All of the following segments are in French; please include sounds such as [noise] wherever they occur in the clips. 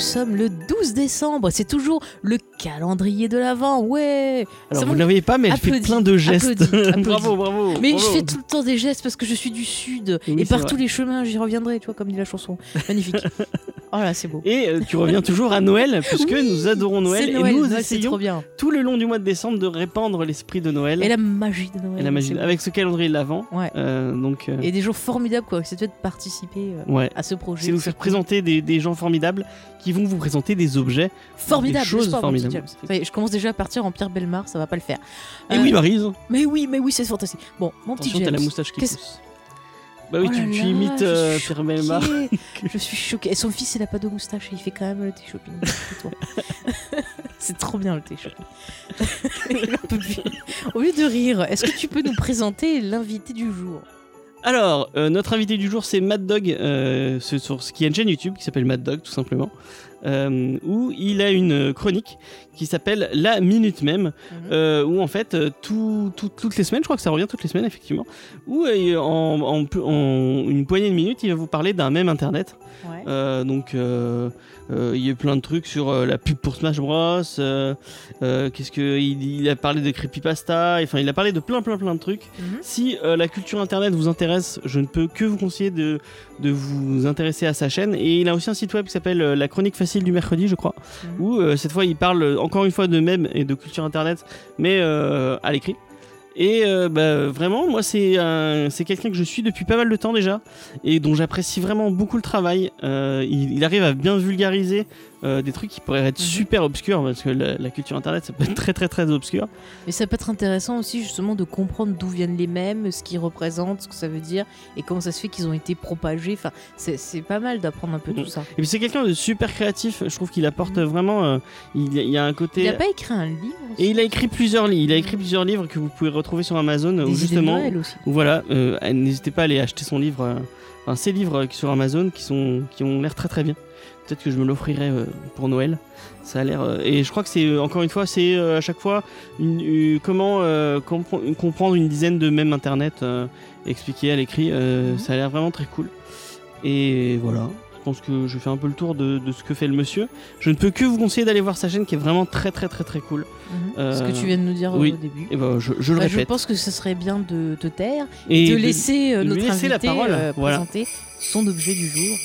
sommes le 12 décembre. C'est toujours le calendrier de l'Avent. Ouais. Alors Ça vous ne la voyez pas, mais elle fait Applaudis, plein de gestes. applaudis, [laughs] applaudis. bravo, bravo. Mais bravo. je fais tout le temps des gestes parce que je suis du sud Oui, et par vrai. tous les chemins, j'y reviendrai, tu vois, comme dit la chanson. Magnifique. [laughs] oh là, c'est beau. Et euh, tu reviens toujours à Noël, puisque Oui, nous adorons Noël, et nous Noël, essayons trop bien. tout le long du mois de décembre de répandre l'esprit de Noël Et la magie de Noël. et la magie beau. avec ce calendrier de l'avant. Ouais. Euh, donc, euh, Et des jours formidables, quoi. C'est de participer ouais. à ce projet. C'est nous faire présenter des, des gens formidables qui vont vous présenter des objets. Formidable, des choses pas, petit formidables. James est, je commence déjà à partir en Pierre Belmar, ça va pas le faire. Et oui, Marise, Mais oui, mais oui, c'est fantastique. Bon, mon petit attention, James. t'as la moustache qui pousse. Bah oui, Oh tu, tu imites euh, choquée. je suis choquée. Et son fils, il a pas de moustache et il fait quand même le thé shopping. [laughs] C'est trop bien le thé shopping. Au lieu de rire, est-ce que tu peux nous présenter l'invité du jour? Alors, euh, notre invité du jour, c'est Mad Dog, euh, ce- sur, qui a une chaîne YouTube qui s'appelle Mad Dog, tout simplement, euh, où il a une chronique qui s'appelle La Minute Même, Mhm. euh, où en fait, euh, tout- tout- toutes les semaines, je crois que ça revient toutes les semaines, effectivement, où euh, en, en peu- en une poignée de minutes, il va vous parler d'un même internet. Ouais. Donc, il y a eu plein de trucs sur la pub pour Smash Bros. Qu'est-ce que il, il a parlé de creepypasta. Enfin, il a parlé de plein, plein, plein de trucs. Mhm. Si la culture internet vous intéresse, je ne peux que vous conseiller de, de vous intéresser à sa chaîne. Et il a aussi un site web qui s'appelle La Chronique Facile du mercredi, je crois, Mhm. où euh, cette fois il parle encore une fois de mèmes et de culture internet, mais euh, à l'écrit. Et euh, bah, vraiment, moi, c'est un- c'est quelqu'un que je suis depuis pas mal de temps déjà, et dont j'apprécie vraiment beaucoup le travail. Il, il arrive à bien vulgariser euh, des trucs qui pourraient être Mhm. super obscurs, parce que la, la culture internet, ça peut être très très très obscur. Mais ça peut être intéressant aussi justement de comprendre d'où viennent les mèmes, ce qu'ils représentent, ce que ça veut dire et comment ça se fait qu'ils ont été propagés. Enfin, c'est pas mal d'apprendre un peu Mhm. tout ça. Et puis c'est quelqu'un de super créatif, je trouve qu'il apporte Mhm. vraiment. euh, il, y a- un côté. Il a pas écrit un livre aussi? Et il a écrit plusieurs livres. Il a écrit plusieurs livres que vous pouvez retrouver sur Amazon. Des où de justement, Noël aussi. où voilà, euh, n'hésitez pas à aller acheter son livre, euh, enfin ses livres sur Amazon, qui sont, qui ont l'air très très bien. Peut-être que je me l'offrirai euh, pour Noël. Ça a l'air. euh, et je crois que c'est euh, encore une fois, c'est à chaque fois une- une- comment compre- comprendre une dizaine de mèmes internet expliqués à l'écrit. Mhm. Ça a l'air vraiment très cool. Et voilà. Je pense que je fais un peu le tour de, de ce que fait le monsieur. Je ne peux que vous conseiller d'aller voir sa chaîne qui est vraiment très très très très cool. Mhm. Ce que tu viens de nous dire oui. au début. Et ben, je, je le Bah, je répète. pense que ce serait bien de te taire et, de de- laisser de notre laisser la parole, euh, voilà. présenter son objet du jour.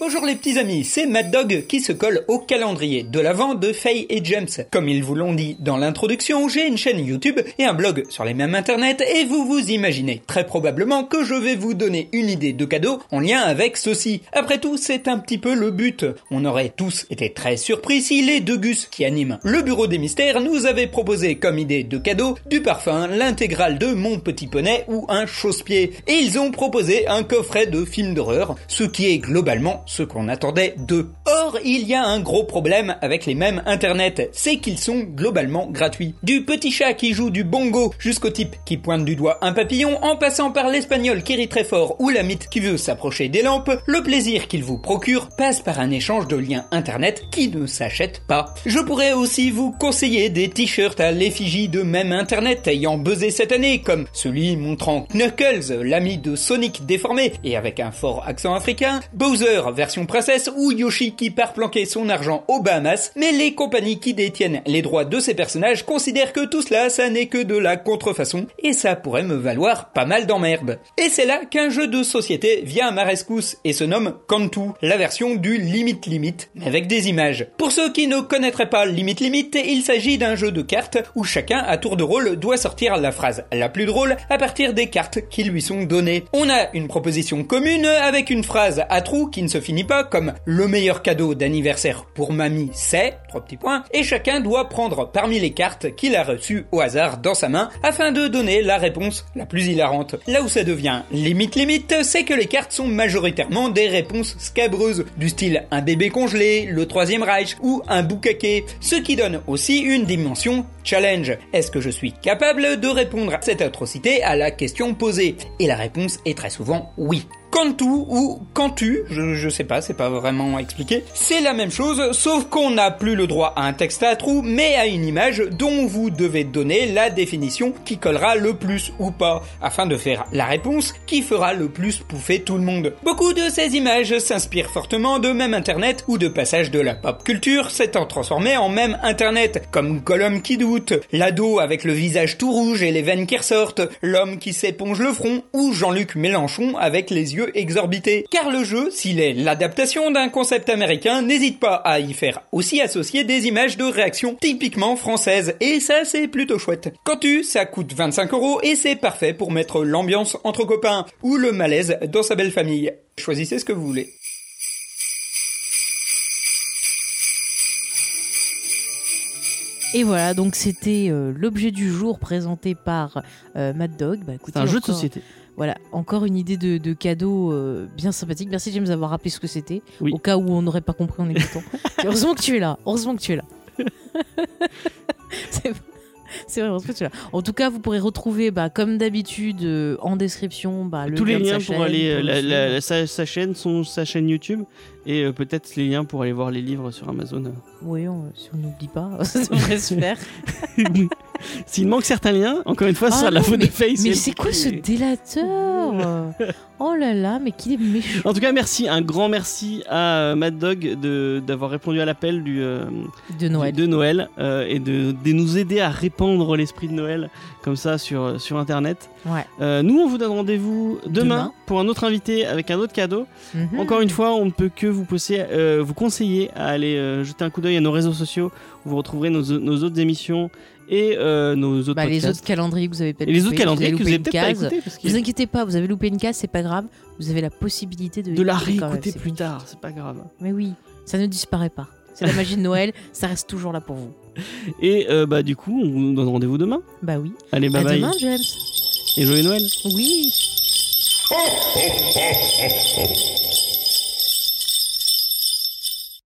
Bonjour les petits amis, c'est Mad Dog qui se colle au calendrier de l'avant de Faye et James. Comme ils vous l'ont dit dans l'introduction, j'ai une chaîne YouTube et un blog sur les mêmes internet et vous vous imaginez très probablement que je vais vous donner une idée de cadeau en lien avec ceci. Après tout, c'est un petit peu le but. On aurait tous été très surpris si les deux Gus qui animent le bureau des mystères nous avaient proposé comme idée de cadeau du parfum, l'intégrale de Mon Petit Poney ou un chausse-pied. Et ils ont proposé un coffret de films d'horreur, ce qui est globalement ce qu'on attendait d'eux. Or, il y a un gros problème avec les mêmes internet, c'est qu'ils sont globalement gratuits. Du petit chat qui joue du bongo jusqu'au type qui pointe du doigt un papillon, en passant par l'espagnol qui rit très fort ou la mythe qui veut s'approcher des lampes, le plaisir qu'il vous procure passe par un échange de liens internet qui ne s'achète pas. Je pourrais aussi vous conseiller des t-shirts à l'effigie de même internet ayant buzzé cette année, comme celui montrant Knuckles, l'ami de Sonic déformé et avec un fort accent africain, Bowser version princesse ou Yoshi qui part planquer son argent aux Bahamas, mais les compagnies qui détiennent les droits de ces personnages considèrent que tout cela, ça n'est que de la contrefaçon et ça pourrait me valoir pas mal d'emmerdes. Et c'est là qu'un jeu de société vient à ma rescousse et se nomme Cantu, la version du Limite Limite, mais avec des images. Pour ceux qui ne connaîtraient pas Limite Limite, il s'agit d'un jeu de cartes où chacun à tour de rôle doit sortir la phrase la plus drôle à partir des cartes qui lui sont données. On a une proposition commune avec une phrase à trous qui ne se finit pas comme le meilleur cadeau d'anniversaire pour mamie c'est, trois petits points, et chacun doit prendre parmi les cartes qu'il a reçues au hasard dans sa main afin de donner la réponse la plus hilarante. Là où ça devient limite limite, c'est que les cartes sont majoritairement des réponses scabreuses, du style un bébé congelé, le troisième Reich ou un boucaquet, ce qui donne aussi une dimension challenge. Est-ce que je suis capable de répondre à cette atrocité à la question posée? Et la réponse est très souvent oui. Cantu ou Cantu, je, je sais pas, c'est pas vraiment expliqué. C'est la même chose, sauf qu'on n'a plus le droit à un texte à trous, mais à une image dont vous devez donner la définition qui collera le plus ou pas, afin de faire la réponse qui fera le plus pouffer tout le monde. Beaucoup de ces images s'inspirent fortement de même internet ou de passages de la pop culture s'étant transformés en même internet, comme Gollum qui doute, l'ado avec le visage tout rouge et les veines qui ressortent, l'homme qui s'éponge le front, ou Jean-Luc Mélenchon avec les yeux exorbités. Car le jeu, s'il est l'adaptation d'un concept américain, n'hésite pas à y faire aussi associer des images de réaction typiquement françaises, et ça c'est plutôt chouette. Cantu, ça coûte 25 euros et c'est parfait pour mettre l'ambiance entre copains, ou le malaise dans sa belle famille. Choisissez ce que vous voulez. Et voilà, donc c'était euh, l'objet du jour présenté par euh, Mad Dog. Bah, écoutez, C'est un jeu de société. Voilà, encore une idée de, de cadeau euh, bien sympathique. Merci James d'avoir rappelé ce que c'était, Oui. au cas où on n'aurait pas compris en écoutant. [laughs] heureusement que tu es là, heureusement que tu es là. [laughs] c'est c'est vrai, heureusement que tu es là. En tout cas, vous pourrez retrouver, bah, comme d'habitude, euh, en description, bah, le Tous les lien de liens pour chaîne, aller, pour la- la- la- sa, sa chaîne, son, sa chaîne YouTube, et euh, peut-être les liens pour aller voir les livres sur Amazon. Oui, on- si on n'oublie pas, ça devrait se faire. S'il manque certains liens, encore une fois, ce Ah sera la faute de Face. Mais c'est quoi ce délateur? Oh là là, mais qu'il est méchant. En tout cas, merci, un grand merci à euh, Mad Dog d'avoir répondu à l'appel du, euh, De Noël. de Noël euh, et de, de nous aider à répandre l'esprit de Noël comme ça sur, sur Internet. Ouais. Euh, nous, on vous donne rendez-vous demain, Demain. pour un autre invité avec un autre cadeau. Mhm. Encore une fois, on ne peut que vous, pousser, vous conseiller à aller jeter un coup d'œil à nos réseaux sociaux où vous retrouverez nos, nos autres émissions et euh, nos autres Bah, les autres calendriers que vous avez peut-être et les autres calendriers que vous loupé avez peut-être pas. Parce qu'il- Vous inquiétez pas, vous avez loupé une case, c'est pas grave. Vous avez la possibilité de, de la réécouter plus tard, c'est pas grave. Mais oui, ça ne disparaît pas. C'est la magie de Noël, [laughs] ça reste toujours là pour vous. Et euh, bah du coup, on vous donne rendez-vous demain. Bah oui. Allez, bye à bye. demain, James. Et joyeux Noël. Oui. [laughs]